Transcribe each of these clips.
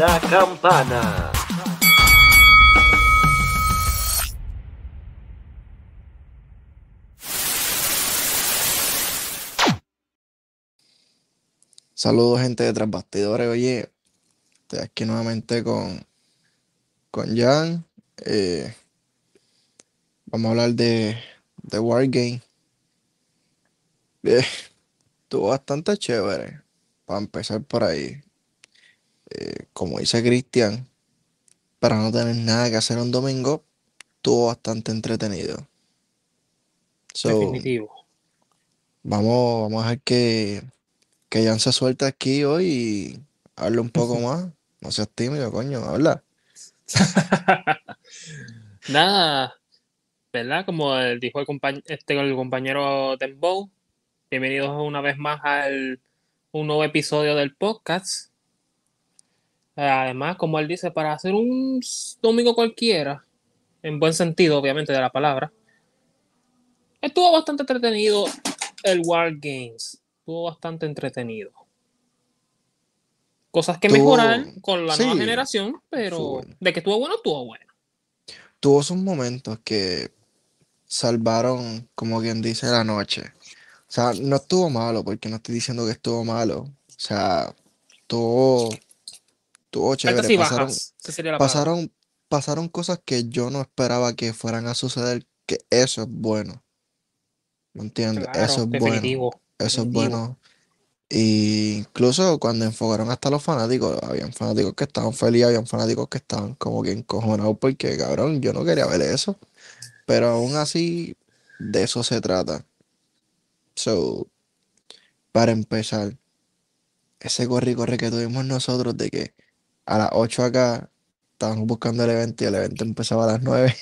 la campana. Saludos gente de Tras Bastidores, oye, estoy aquí nuevamente con, con Jan. eh, vamos a hablar de, de Wargame. Eh, estuvo bastante chévere, para empezar por ahí. Eh, como dice Cristian, para no tener nada que hacer un domingo, estuvo bastante entretenido. So, Definitivo. vamos, vamos a ver que, que Jan se suelta aquí hoy y hable un poco más. No seas tímido, coño, habla. Nada, ¿verdad? Como dijo el, compañ- este, el compañero Dembow, bienvenidos una vez más al un nuevo episodio del podcast. Además, como él dice, para hacer un domingo cualquiera, en buen sentido, obviamente, de la palabra, estuvo bastante entretenido el War Games. Estuvo bastante entretenido. Cosas que mejorar con la nueva generación, pero de que estuvo bueno, estuvo bueno. Tuvo sus momentos que salvaron, como quien dice, la noche. O sea, no estuvo malo, porque no estoy diciendo que estuvo malo. O sea, estuvo, estuvo chévere. Pasaron, bajas. Esa sería la palabra. pasaron, pasaron cosas que yo no esperaba que fueran a suceder, que eso es bueno. ¿Me entiendes? Claro, Eso es bueno. definitivo. Eso es definitivo. bueno. Y incluso cuando enfocaron hasta los fanáticos, habían fanáticos que estaban felices, habían fanáticos que estaban como que encojonados porque, cabrón, yo no quería ver eso. Pero aún así, de eso se trata. So, para empezar, ese corre y corre que tuvimos nosotros de que a las 8 acá estábamos buscando el evento y el evento empezaba a las 9.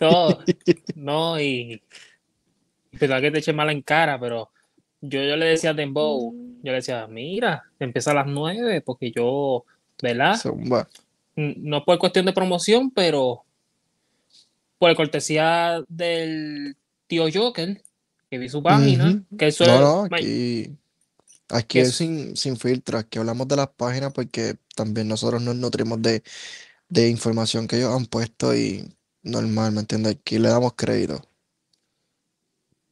No, no, y pero que te eche mala en cara, pero yo, yo le decía a Dembow, yo le decía, mira, empieza a las nueve, porque yo, ¿verdad? Zumba. No por cuestión de promoción, pero por cortesía del tío Joker, que vi su página, que eso es, No, no, aquí, aquí es sin, sin filtro, aquí hablamos de las páginas porque también nosotros nos nutrimos de, de información que ellos han puesto y normal, ¿me entiendes? Aquí le damos crédito.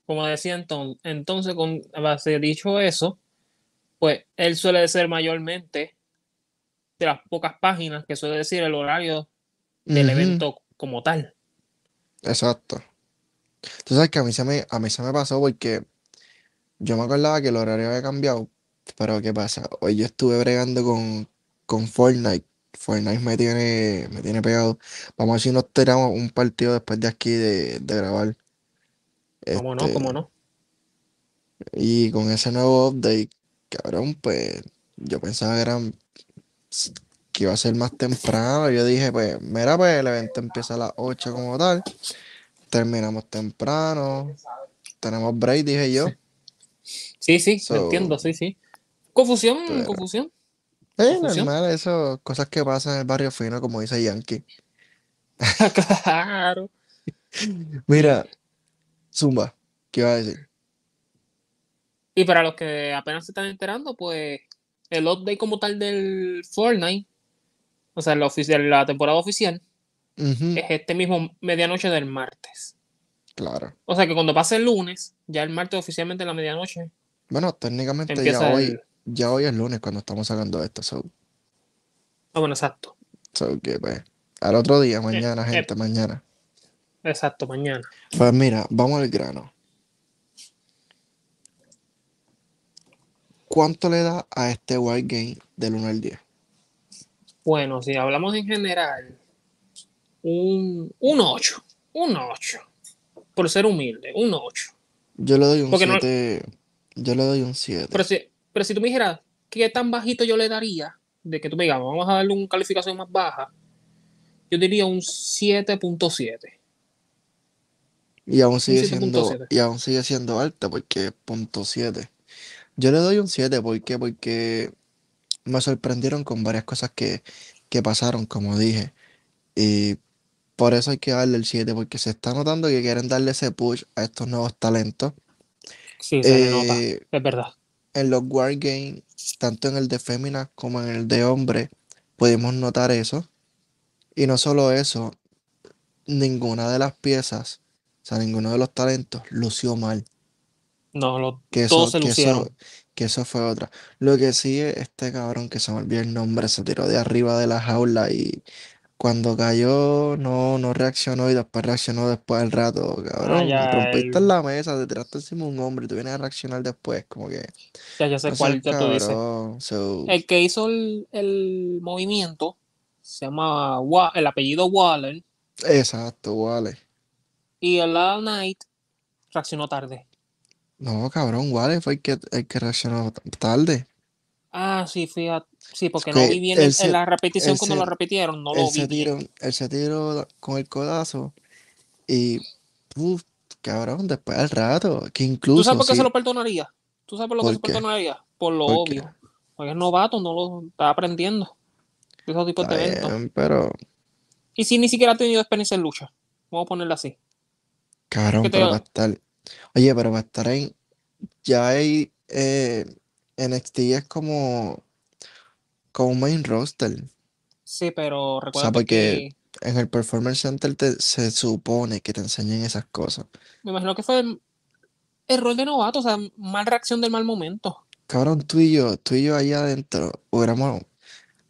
como decía entonces, entonces con base dicho eso, pues él suele ser mayormente de las pocas páginas que suele decir el horario del evento como tal. Exacto. Tú sabes que a mí se me, a mí se me pasó porque yo me acordaba que el horario había cambiado, pero ¿qué pasa? Hoy yo estuve bregando con, con Fortnite. Fortnite me tiene, me tiene pegado. Vamos a ver si nos tiramos un partido después de aquí de, de grabar. ¿Cómo no? Este, ¿Cómo no? Y con ese nuevo update, cabrón, pues yo pensaba que eran que iba a ser más temprano. Yo dije, pues, mira, pues el evento empieza a las 8 como tal. Terminamos temprano. Tenemos break, dije yo. Sí, sí, So, lo entiendo, sí, sí. Confusión, pero- confusión. Eh, Confusión. normal, eso, cosas que pasan en el barrio fino, como dice Yankee. claro. Mira, Zumba, ¿qué iba a decir? Y para los que apenas se están enterando, pues el update como tal del Fortnite, o sea, la, oficial, la temporada oficial, es este mismo medianoche del martes. claro. O sea que cuando pase el lunes, ya el martes oficialmente en la medianoche, Bueno, técnicamente ya hoy, el... ya hoy es lunes cuando estamos sacando esto. So, Ah, bueno, exacto. so que pues, al otro día, mañana, eh. gente, mañana. Exacto, mañana. Pues mira, vamos al grano. ¿Cuánto le da a este Wild Game del 1 al 10? Bueno, si hablamos en general, un, un 8. Un 8. Por ser humilde, un 8. Yo le doy un Porque no- 7. Yo le doy un 7. Pero si, pero si tú me dijeras qué tan bajito yo le daría, de que tú me digas, vamos a darle una calificación más baja, yo diría un 7.7. Y aún sigue siendo, 7.7. y aún sigue siendo alta porque es punto 7. Yo le doy un 7, ¿por qué? Porque me sorprendieron con varias cosas que, que pasaron, como dije. Y por eso hay que darle el 7, porque se está notando que quieren darle ese push a estos nuevos talentos. Sí, se Eh, nota, es verdad. en los Wargames, tanto en el de féminas como en el de hombres, pudimos notar eso. Y no solo eso, ninguna de las piezas, o sea, ninguno de los talentos lució mal. No, lo, Que todos eso, se que lucieron. eso, que eso fue otra. Lo que sí es este cabrón que se me olvidó el nombre, se tiró de arriba de la jaula y cuando cayó no, no reaccionó y después reaccionó después del rato. Ah, Cabrón, ya, rompiste el- la mesa, te tiraste encima de un hombre y tú vienes a reaccionar después, como que ya, ya sé no cuál ya tú dices. So, El que hizo el, el movimiento se llama Wa- el apellido Waller exacto, vale. y el Lala Knight reaccionó tarde. No, cabrón, Wale fue el que, el que reaccionó tarde. Ah, sí, fíjate. Sí, porque no vi bien en, la repetición cuando se- lo repitieron, no lo vi bien. tiró, él se tiró con el codazo y, uf, cabrón, después al rato, que ¿Tú incluso sabes por qué sí, se lo perdonaría? ¿Tú sabes por lo que ¿Por se perdonaría? Por lo ¿Por qué? obvio. Porque es novato, no lo está aprendiendo. Esos tipos de eventos. bien, pero, Y si ni siquiera ha tenido experiencia en lucha. Vamos a ponerlo así. cabrón, ¿Qué te- pero va a estar, oye, pero va a estar en, ya hay, eh, NXT es como, como un main roster. Sí, pero recuerda porque- que En el Performance Center te- se supone que te enseñan esas cosas. me imagino que fue el error de novato, o sea, mal reacción del mal momento. Cabrón, tú y yo, tú y yo allá adentro, hubiéramos,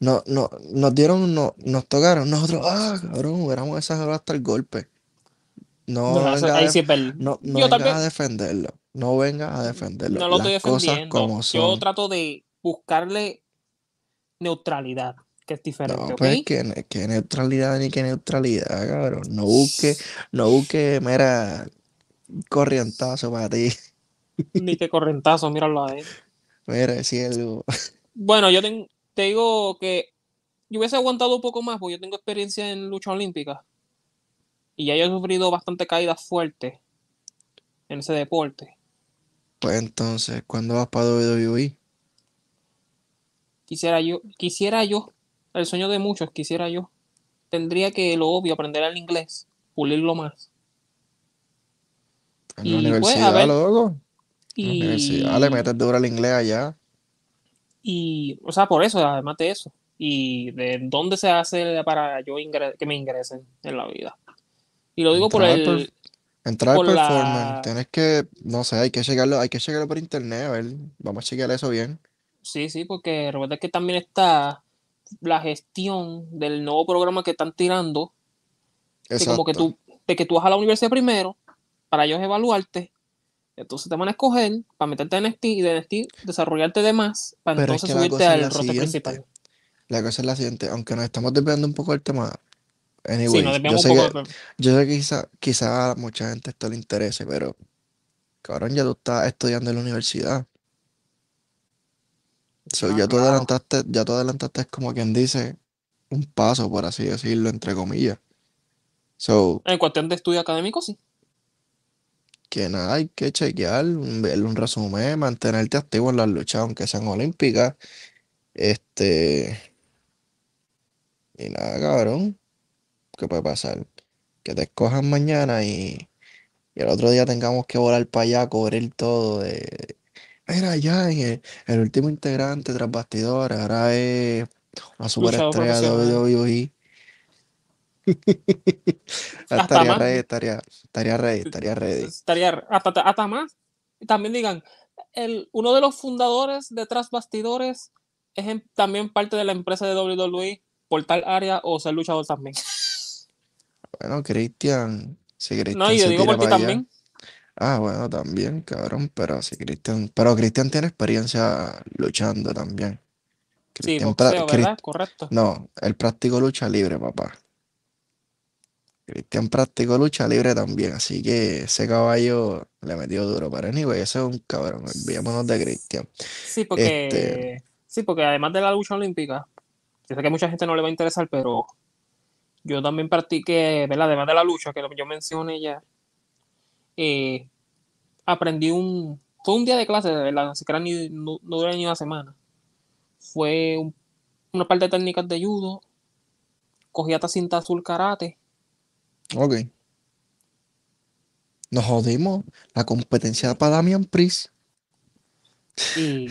no, no, nos dieron, no, nos tocaron, nosotros, ah, cabrón, hubiéramos exagerado hasta el golpe. No Bueno, eso- vengas a, ahí def- sí es verdad. no, no también a defenderlo, no vengas a defenderlo. no lo Las estoy cosas defendiendo. como Yo trato de buscarle neutralidad, que es diferente, No, pues que, ne- que neutralidad ni que neutralidad, cabrón. No busque, no busque, mera corrientazo para ti. Ni que correntazo, míralo ahí. Mira, cielo. Bueno, yo te digo que yo hubiese aguantado un poco más, porque yo tengo experiencia en lucha olímpica. Y ya yo he sufrido bastante caídas fuertes en ese deporte. Pues entonces, ¿cuándo vas para WWE? Quisiera yo, quisiera yo, el sueño de muchos, quisiera yo. Tendría que, lo obvio, aprender el inglés, pulirlo más. En la pues, universidad, ver, loco. En la universidad le metes duro al inglés allá. y, o sea, por eso, además de eso. Y de dónde se hace para yo ingre- que me ingresen en la vida. Y lo digo por Entrar el, Entrar al la- performance, tienes que, no sé, hay que checarlo, hay que checarlo por internet, a ver, vamos a chequear eso bien. Sí, sí, porque recuerda que también está la gestión del nuevo programa que están tirando, que como que tú, de que tú vas a la universidad primero, para ellos evaluarte, entonces te van a escoger para meterte en NXT y de NXT desarrollarte de más, para Pero es entonces que la subirte es al roster principal. La cosa es la siguiente, aunque nos estamos desviando un poco del tema, Sí, nos yo sé que, yo sé que quizá, quizá a mucha gente esto le interese, pero, cabrón, ya tú estás estudiando en la universidad. So, Ah, ya tú claro. adelantaste, ya tú adelantaste como quien dice, un paso, por así decirlo, entre comillas. So, En cuestión de estudio académico, sí. que nada, hay que chequear, ver un resumen, mantenerte activo en las luchas, aunque sean olímpicas. Este, y nada, cabrón, ¿qué puede pasar? Que te escojan mañana y, y el otro día tengamos que volar para allá cubrir todo de, mira, ya, el, el último integrante tras bastidores, ahora es una superestrella de profesional. WWE. Hasta Estaría ready, estaría, estaría ready, estaría ready. Estaría hasta, hasta más. También digan, el, uno de los fundadores de Tras Bastidores es en- también parte de la empresa de WWE por tal área o ser luchador también. Bueno, Cristian, si No, Cristian y yo se digo tira por ti para allá. también. Ah, bueno, también, cabrón, pero si Cristian, pero Cristian tiene experiencia luchando también. Sí, Cristian, pra- boxeo, Cris- ¿verdad? Correcto. no, él practicó lucha libre, papá. Cristian practicó lucha libre también, así que ese caballo le metió duro. Pero anyway, ese es un cabrón, olvidémonos de Cristian. Sí, porque, sí, porque además de la lucha olímpica, yo sé que a mucha gente no le va a interesar, pero yo también practiqué, ¿verdad? Además de la lucha, que yo mencioné ya, eh, aprendí un, fue un día de clase, verdad, así que era ni, no, no dura ni una semana. Fue un- una parte de técnicas de judo, cogí hasta cinta azul karate, Ok. Nos jodimos. La competencia para Damian Priest. Y,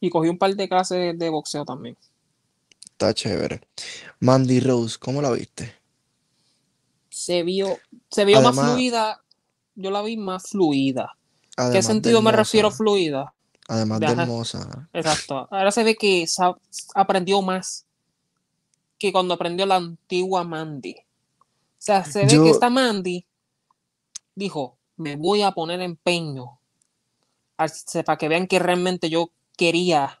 y cogí un par de clases de boxeo también. Está chévere. Mandy Rose, ¿cómo la viste? Se vio, se vio más fluida. Yo la vi más fluida. ¿Qué sentido me refiero fluida? Además de hermosa. Exacto. Ahora se ve que aprendió más que cuando aprendió la antigua Mandy. O sea, se ve Yo- que esta Mandy dijo, me voy a poner empeño para que vean que realmente yo quería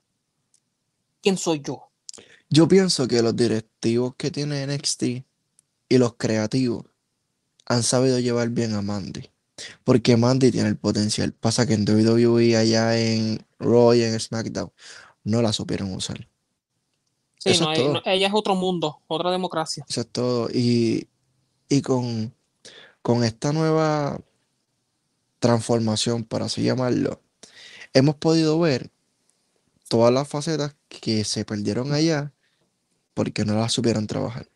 quién soy yo. Yo pienso que los directivos que tiene NXT y los creativos han sabido llevar bien a Mandy. Porque Mandy tiene el potencial. Pasa que en WWE, allá en Raw y en SmackDown, no la supieron usar. Sí, Eso no, es todo. no, ella es otro mundo, otra democracia. Eso es todo. Y, y con, con esta nueva transformación, por así llamarlo, hemos podido ver todas las facetas que se perdieron allá porque no las supieron trabajar.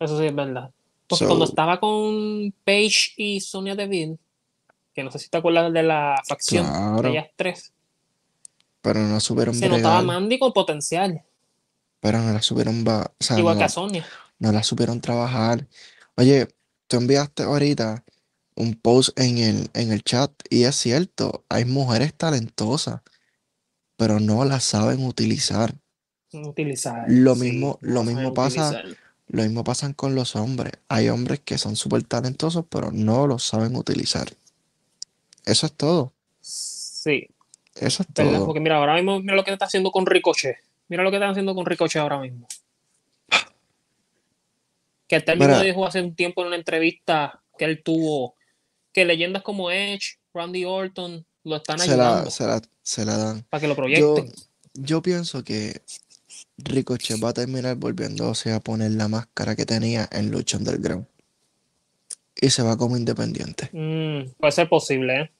Eso sí es verdad. Porque So- cuando estaba con Paige y Sonia Deville, que no sé si te acuerdas de la facción Claro. de ellas tres, Pero no supieron se notaba Mandy con potencial, pero no la supieron, o sea, igual no que a la- Sonia. no la supieron trabajar. Oye, tú enviaste ahorita un post en el, en el chat y es cierto, hay mujeres talentosas, pero no las saben utilizar. Utilizar. Lo mismo- lo mismo pasa- utilizar. Lo mismo pasa con los hombres. Hay hombres que son súper talentosos, pero no los saben utilizar. Eso es todo. Sí, Eso es ¿verdad? todo. Porque mira, ahora mismo, mira lo que está haciendo con Ricochet. Mira lo que están haciendo con Ricochet ahora mismo. Que hasta él mismo dijo hace un tiempo en una entrevista que él tuvo que leyendas como Edge, Randy Orton lo están Se la, ayudando se la, se la dan. para que lo Yo, proyecten. yo pienso que Ricochet va a terminar volviéndose a poner la máscara que tenía en Lucha Underground. Y se va como independiente. Mm, puede ser posible, ¿eh?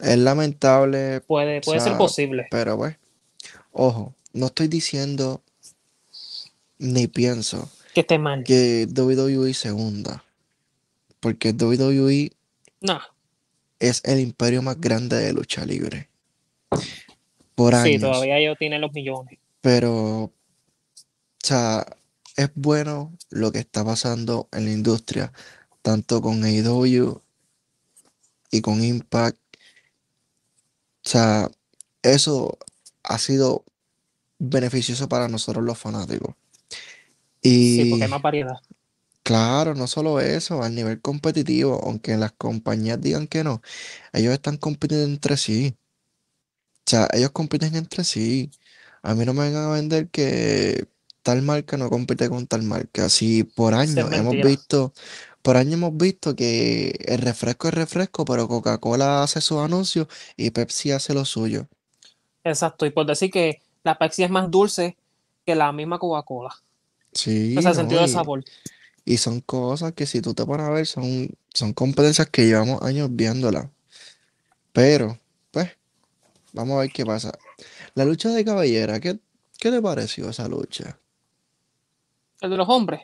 Es lamentable, Puede, puede O ser posible. pero pues, ojo, no estoy diciendo ni pienso Que esté mal. que WWE se hunda. Porque WWE No, es el imperio más grande de lucha libre. Por sí, todavía ellos tienen los millones. Pero, o sea, es bueno lo que está pasando en la industria, tanto con AEW y con Impact. O sea, eso ha sido beneficioso para nosotros los fanáticos. Sí, porque hay más variedad. claro, no solo eso, a nivel competitivo, aunque las compañías digan que no, ellos están compitiendo entre sí. O sea, ellos compiten entre sí. A mí no me vengan a vender que tal marca no compite con tal marca. Si por años hemos visto, por años hemos visto que el refresco es refresco, pero Coca-Cola hace sus anuncios y Pepsi hace lo suyo. Exacto. Y por decir que la Pepsi es más dulce que la misma Coca-Cola. Sí, O sea, el no, sentido de y- sabor. Y son cosas que si tú te pones a ver, son, son competencias que llevamos años viéndolas. Pero, pues, vamos a ver qué pasa. La lucha de cabellera, ¿qué, qué te pareció esa lucha? El de los hombres.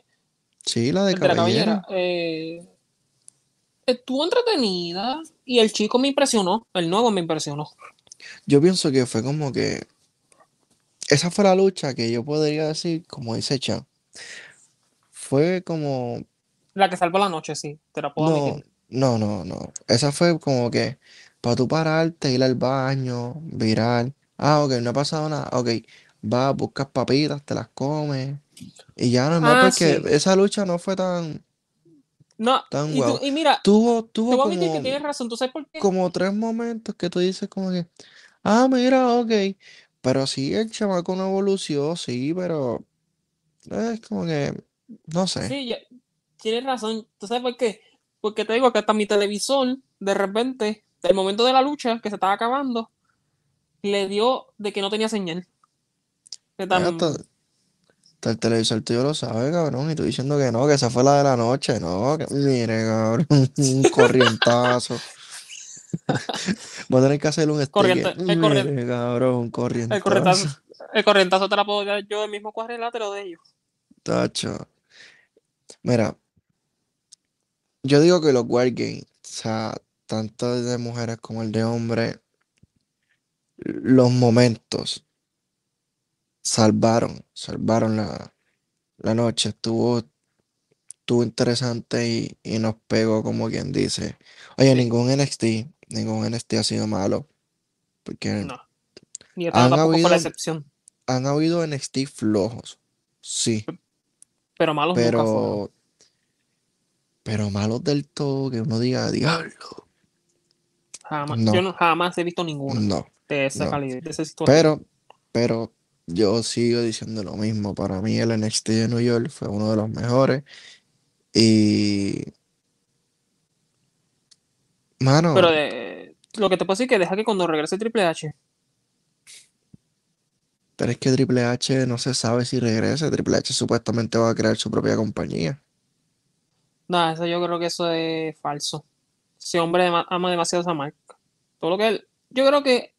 Sí, la de El de la cabellera. cabellera. eh, estuvo entretenida y el chico me impresionó. El nuevo me impresionó. Yo pienso que fue como que esa fue la lucha que yo podría decir, como dice Chan, fue como La que salvó la noche, sí. Te la puedo No, admitir. no, no, no. Esa fue como que para tú pararte, ir al baño, virar. Ah, ok, no ha pasado nada. Ok, vas, buscas papitas, te las comes. Y ya normal, Ah, porque sí. esa lucha no fue tan, No, tan y, tú- y mira, Tuvo, te tuvo a que como, tienes razón. ¿Tú sabes por qué? como tres momentos que tú dices como que, ah, mira, ok. Pero sí, el chamaco no evolucionó, sí, pero es como que, no sé. Sí, ya- tienes razón. ¿Tú sabes por qué? Porque te digo que hasta mi televisor, de repente, del momento de la lucha que se estaba acabando, le dio de que no tenía señal. De tan- Hasta, hasta el televisor tuyo lo sabe, cabrón, y tú diciendo que no, que esa fue la de la noche, no, que mire, cabrón, un corrientazo. Voy a tener que hacer un sticker. Corriente- el corriente- Mire, cabrón, un el corrientazo. corrientazo, el corrientazo te la puedo dar yo del mismo cuadrilátero de ellos. Tacho. Mira, yo digo que los Wargames, o sea, tanto de mujeres como el de hombres, los momentos salvaron, salvaron la, la noche. Estuvo, estuvo interesante y, y nos pegó, como quien dice. Oye, ningún NXT, ningún NXT ha sido malo. Porque No. Ni Han tampoco fue la habido- excepción. han habido NXT flojos, sí, Pero malos nunca fueron. pero, pero malos del todo, que uno diga, diablo. Jamás. no. Yo no, jamás he visto ninguno No. de esa no. calidad, de esa situación. Pero, pero yo sigo diciendo lo mismo. Para mí el NXT de New York fue uno de los mejores. Y, mano, Pero de- lo que te puedo decir es que deja que cuando regrese Triple H, pero es que Triple H no se sabe si regresa. Triple H supuestamente va a crear su propia compañía. nada, eso yo creo que eso es falso. Ese hombre ama demasiado esa marca. Todo lo que él, yo creo que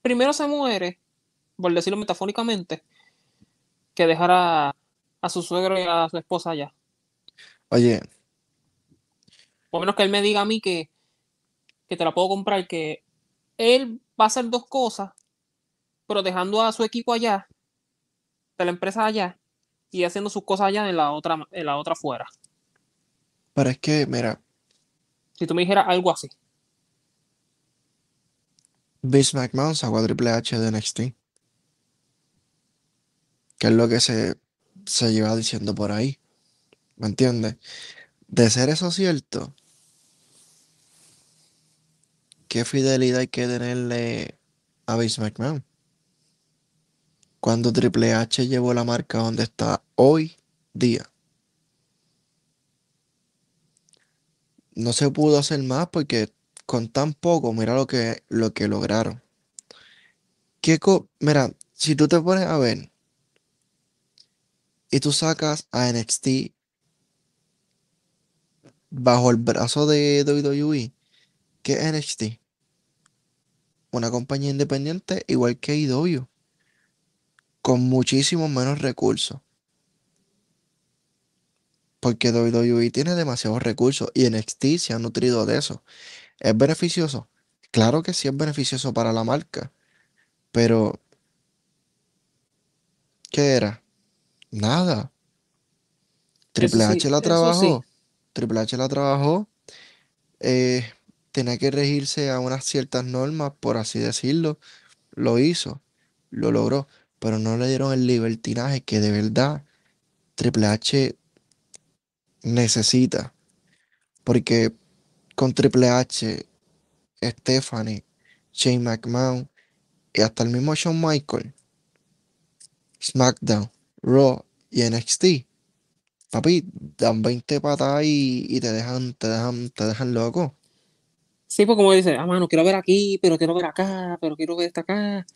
primero se muere, por decirlo metafóricamente, que dejar a, a su suegro y a su esposa allá. Oye, Por menos que él me diga a mí que, que te la puedo comprar, que él va a hacer dos cosas, pero dejando a su equipo allá, de la empresa allá, y haciendo sus cosas allá en la otra, en la otra fuera. pero es que, mira, Si tú me dijeras algo así. Vince McMahon sacó a Triple H de NXT. Que es lo que se, se lleva diciendo por ahí. ¿Me entiendes? De ser eso cierto, ¿qué fidelidad hay que tenerle a Vince McMahon? Cuando Triple H llevó la marca donde está hoy día. No se pudo hacer más porque con tan poco, mira lo que, lo que lograron. ¿Qué mira, si tú te pones a ver y tú sacas a NXT bajo el brazo de WWE, ¿qué es NXT? Una compañía independiente igual que IW, con muchísimos menos recursos. Porque WWE tiene demasiados recursos y NXT se ha nutrido de eso. ¿Es beneficioso? Claro que sí es beneficioso para la marca, pero ¿qué era? Nada. Triple sí, H la sí. trabajó. Triple H la trabajó. eh, tenía que regirse a unas ciertas normas, por así decirlo. Lo hizo, lo logró, pero no le dieron el libertinaje que de verdad Triple H necesita. Porque con Triple H, Stephanie, Shane McMahon y hasta el mismo Shawn Michael, SmackDown, Raw y NXT, papi, dan 20 patadas y, y te dejan, te dejan, te dejan loco. Sí, pues como dice, ah, mano, quiero ver aquí, pero quiero ver acá, pero quiero ver esta acá.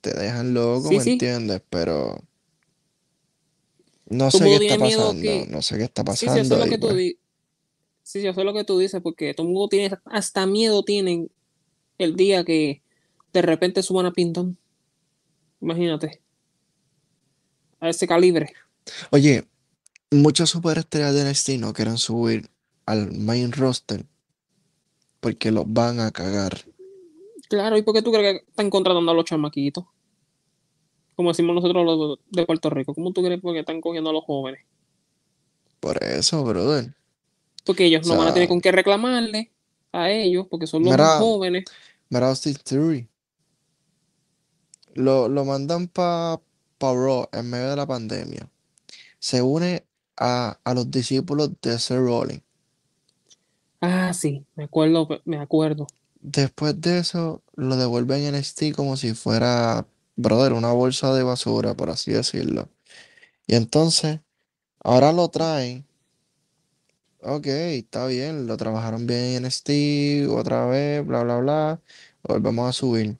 Te dejan loco, Sí, ¿me sí. entiendes? Pero no sé qué está pasando, que- no sé qué está Sí, sí, yo sé pasando lo que tú pues, di- Sí, yo sé lo que tú dices, porque todo el mundo tiene, hasta miedo tienen el día que de repente suban a Pintón. Imagínate. A ese calibre. Oye, muchas superestrellas de NXT no quieren subir al main roster porque los van a cagar. Claro, ¿y por qué tú crees que están contratando a los chamaquitos? Como decimos nosotros los de Puerto Rico. ¿Cómo tú crees que están cogiendo a los jóvenes? Por eso, brother. Porque ellos O no van a tener con qué reclamarle a ellos, porque son los Mira, más jóvenes. Mira Austin Theory. Lo, lo mandan para pa Raw en medio de la pandemia. Se une a, a los discípulos de Seth Rollins. Ah, sí, me acuerdo, me acuerdo. Después de eso, lo devuelven en NXT como si fuera, brother, una bolsa de basura, por así decirlo. Y entonces, ahora lo traen. Ok, está bien, lo trabajaron bien en NXT, otra vez, bla, bla, bla. Volvemos a subir.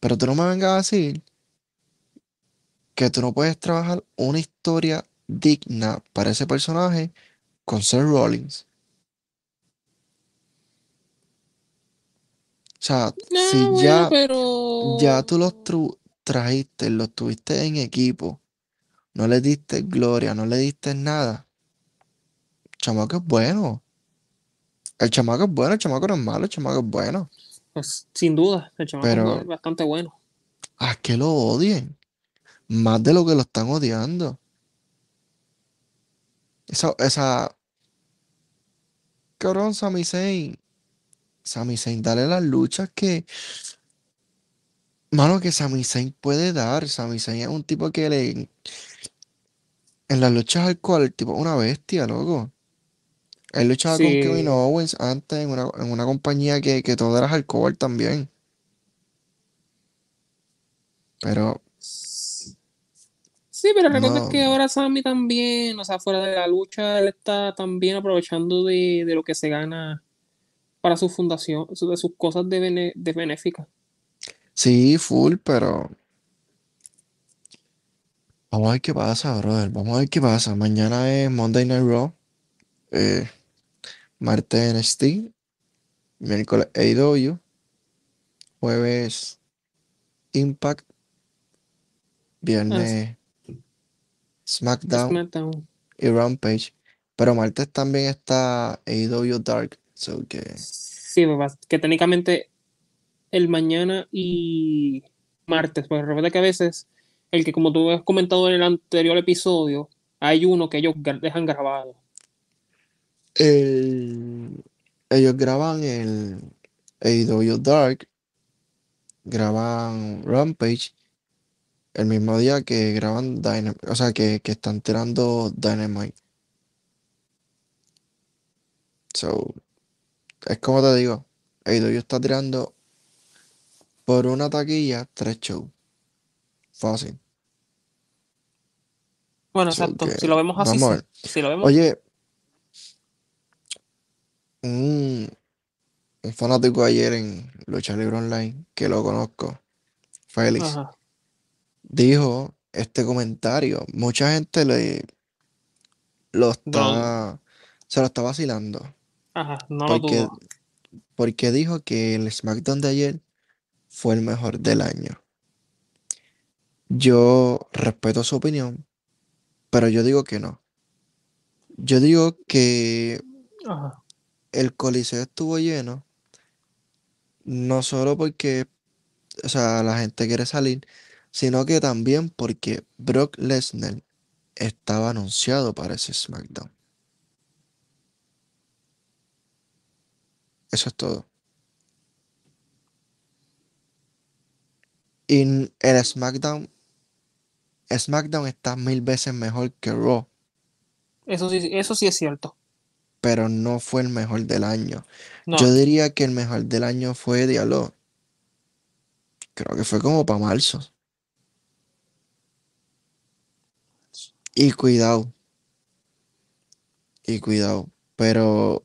Pero tú no me vengas a decir que tú no puedes trabajar una historia digna para ese personaje con Seth Rollins. O sea, si bueno, ya, pero. ya tú los tru- trajiste, los tuviste en equipo, no le diste gloria, no le diste nada. Chamaco es bueno. El chamaco es bueno, el chamaco no es malo, el chamaco es bueno. Pues sin duda, el chamaco Pero- es bastante bueno. ¿A que lo odien? Más de lo que lo están odiando. Esa, esa. Cabrón, Sami Zayn. Sami Zayn, dale las luchas que. Mano, que Sami Zayn puede dar. Sami Zayn es un tipo que le. En las luchas hardcore, el tipo es una bestia, loco. Él luchaba con. Kevin Owens antes en una, en una compañía que, que todo era hardcore también. Pero Sí, pero recuerda No. que ahora Sammy también, o sea, fuera de la lucha, él está también aprovechando de, de lo que se gana para su fundación, de sus cosas de, bene- de benéfica. Sí, full, pero vamos a ver qué pasa, brother. Vamos a ver qué pasa. Mañana es Monday Night Raw, eh, martes NXT, miércoles AEW, jueves Impact, viernes SmackDown SmackDown. y Rampage. Pero martes también está AEW Dark, so que Sí, papá, que técnicamente el mañana y martes, porque recuerda que a veces, el que como tú has comentado en el anterior episodio, hay uno que ellos dejan grabado. El- ellos graban el AEW Dark, graban Rampage el mismo día que graban Dynamite, o sea, que, que están tirando Dynamite. So, es como te digo, AEW está tirando por una taquilla tres shows. Fácil. Bueno, So exacto. que Si lo vemos así, vamos a sí. ver. Si lo vemos, Oye, un, un fanático ayer en Lucha Libre Online, que lo conozco, Félix, ajá, dijo este comentario. Mucha gente le lo está, se lo está vacilando. Ajá, no lo Porque, porque dijo que el SmackDown de ayer fue el mejor del año. Yo respeto su opinión, pero yo digo que no. Yo digo que Ajá. el Coliseo estuvo lleno, no solo porque, o sea, la gente quiere salir, sino que también porque Brock Lesnar estaba anunciado para ese SmackDown. Eso es todo. Y el SmackDown, SmackDown está mil veces mejor que Raw, Eso sí, eso sí es cierto. pero no fue el mejor del año. No, Yo diría que el mejor del año fue Diallo. Creo que fue como para marzo. Y cuidado. Y cuidado. Pero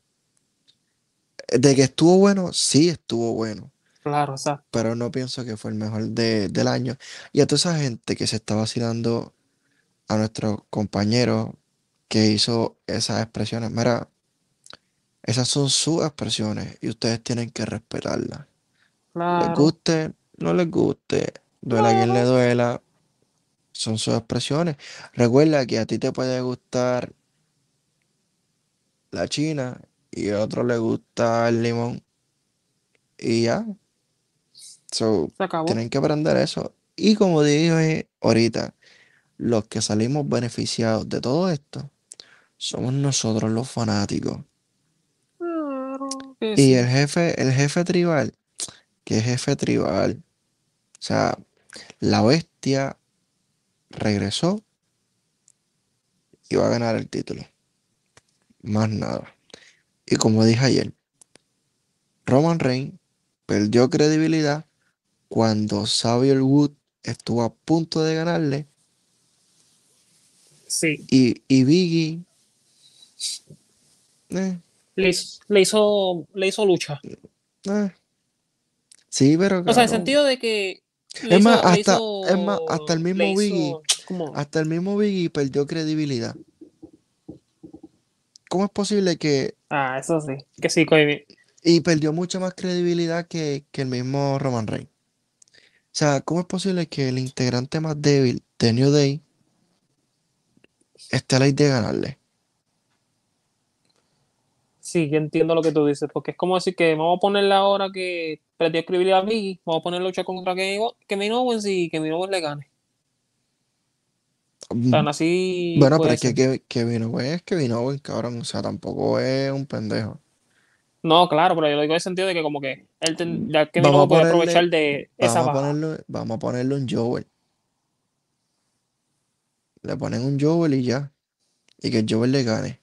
de que estuvo bueno, sí estuvo bueno. claro, exacto. Pero no pienso que fue el mejor de- del año. Y a toda esa gente que se está vacilando a nuestros compañeros que hizo esas expresiones. Mira, esas son sus expresiones y ustedes tienen que respetarlas. Les Claro. guste, no les guste, duela a quien le duela, son sus expresiones. Recuerda que a ti te puede gustar la china y a otro le gusta el limón y ya. So, tienen que aprender eso. Y como dije ahorita, los que salimos beneficiados de todo esto somos nosotros los fanáticos. Que Y el jefe, el jefe tribal, que es jefe tribal. O sea, la bestia regresó y va a ganar el título. Más nada. Y como dije ayer, Roman Reigns perdió credibilidad cuando Xavier Wood estuvo a punto de ganarle Sí. y, y Biggie eh, Le hizo, le hizo, le hizo lucha. eh. Sí, pero O sea, en el sentido de que. le Es más, hizo- hasta- es más, hasta el mismo Biggie. como- hasta el mismo Biggie perdió credibilidad. ¿Cómo es posible que Ah, eso sí. Que sí, Kobe. Y perdió mucha más credibilidad que, que el mismo Roman Reigns. O sea, ¿cómo es posible que el integrante más débil de New Day esté a la idea de ganarle? Sí, yo entiendo lo que tú dices, porque es como decir que vamos a ponerle ahora que pretendí escribirle a mí, vamos a poner lucha contra Kevin Owens y que Kevin Owens le gane. O sea, así. Mm, Bueno, pero puede es que ser. Ke- Kevin Owens es Kevin Owens, cabrón. O sea, tampoco es un pendejo. No, claro, pero yo lo digo en el sentido de que como que él ten- ya Kevin Vamos a Owens puede ponerle- aprovechar de esa Vamos a baja. ponerlo, vamos a ponerlo en Joel. Le ponen un Joel y ya. Y que el Joel le gane.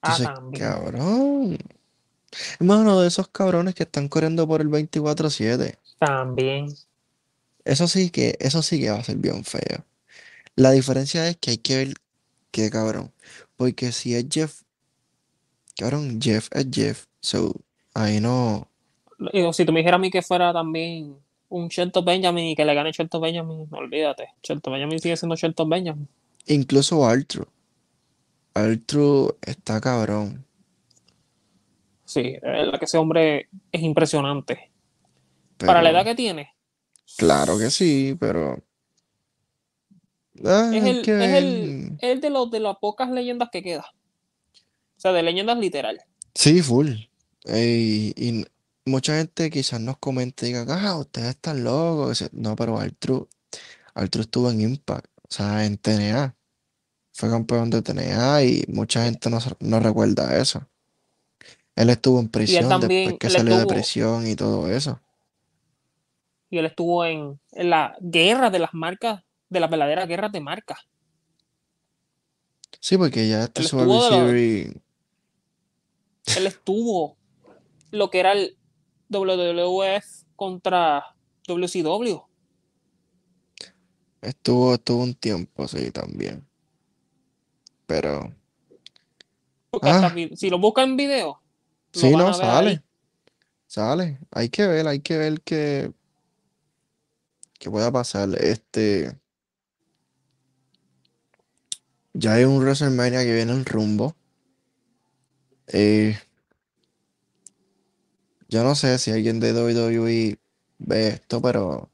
Ah, Entonces, también. cabrón. Hermano, de esos cabrones que están corriendo por el 24-7. También. Eso sí que, eso sí que va a ser bien feo. La diferencia es que hay que ver qué cabrón. Porque si es Jeff, cabrón, Jeff es Jeff. So, ahí no. Si tú me dijeras a mí que fuera también un Shelton Benjamin y que le gane Shelton Benjamin, no olvídate. Shelton Benjamin sigue siendo Shelton Benjamin. Incluso Artru. Artru está cabrón. Sí, es verdad que ese hombre es impresionante. Para la edad que tiene, Claro que sí, pero. Ah, es el, que es el, es de, los, de las pocas leyendas que queda. O sea, de leyendas literal. Sí, full. Ey, y mucha gente quizás nos comente y diga, ah, ustedes están locos. que se-". No, pero Artru, Artru estuvo en Impact, o sea, en TNA. Fue campeón de TNA y mucha gente no, no recuerda eso. Él estuvo en prisión también- después que salió de prisión y todo eso. Y él estuvo en, en la guerra de las marcas, de las verdaderas guerras de marcas. Sí, porque ya este Survivor Series, Él estuvo lo que era el WWF contra WCW. estuvo, estuvo un tiempo, sí, también. Pero, Ah. si lo buscan en video, sí, no, sale. ahí. Sale. Hay que ver, hay que ver qué, qué pueda pasar. Este. Ya hay un WrestleMania que viene en rumbo. Eh, yo no sé si alguien de WWE ve esto, pero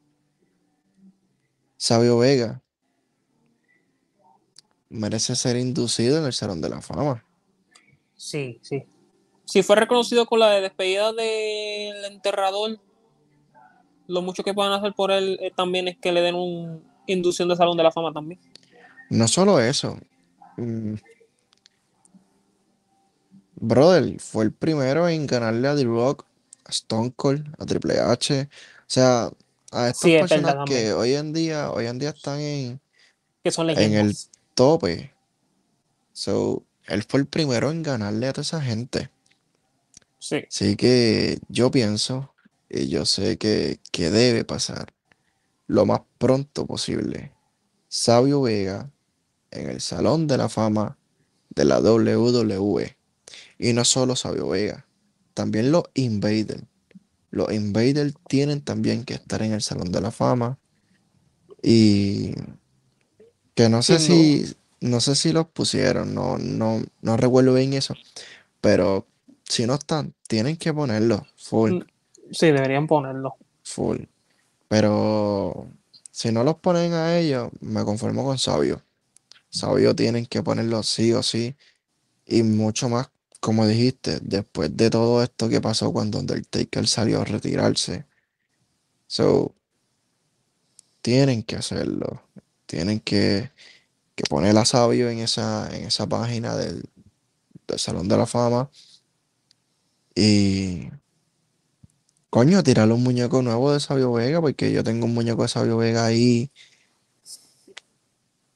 Sabio Vega merece ser inducido en el Salón de la Fama. Sí, sí. Si fue reconocido con la de despedida del enterrador, lo mucho que puedan hacer por él eh, también es que le den un inducción de Salón de la Fama también. No solo eso. mm, Brother, fue el primero en ganarle a The Rock, a Stone Cold, a Triple H. O sea, a estas Sí, personas que hoy en día, hoy en día están en Que son En leyendas. tope. So, él fue el primero en ganarle a toda esa gente. Sí. Así que yo pienso, y yo sé que, que debe pasar lo más pronto posible. Sabio Vega en el Salón de la Fama de la WWE. Y no solo Sabio Vega, también los Invaders. Los Invaders tienen también que estar en el Salón de la Fama. Y que no sé si, no sé si los pusieron, no, no, no recuerdo bien eso. Pero si no están, tienen que ponerlos full. Sí, deberían ponerlo. Full. Pero si no los ponen a ellos, me conformo con Sabio. Sabio tienen que ponerlo sí o sí. Y mucho más, como dijiste, después de todo esto que pasó cuando Undertaker salió a retirarse. So, tienen que hacerlo. Tienen que, que poner a Sabio en esa, en esa página del, del Salón de la Fama. Y Coño, tirarle un muñeco nuevo de Sabio Vega, porque yo tengo un muñeco de Sabio Vega ahí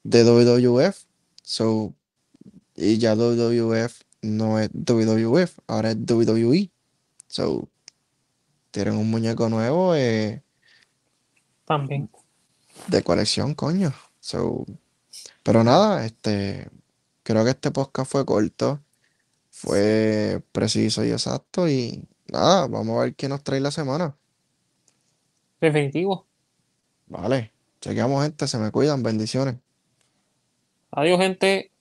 de WWF. So, y ya WWF no es WWF, ahora es WWE. So, tienen un muñeco nuevo eh, También. de colección, coño. So, pero nada, este, creo que este podcast fue corto, fue preciso y exacto. Y nada, vamos a ver qué nos trae la semana. Definitivo. Vale, chequeamos gente, se me cuidan, bendiciones. Adiós, gente.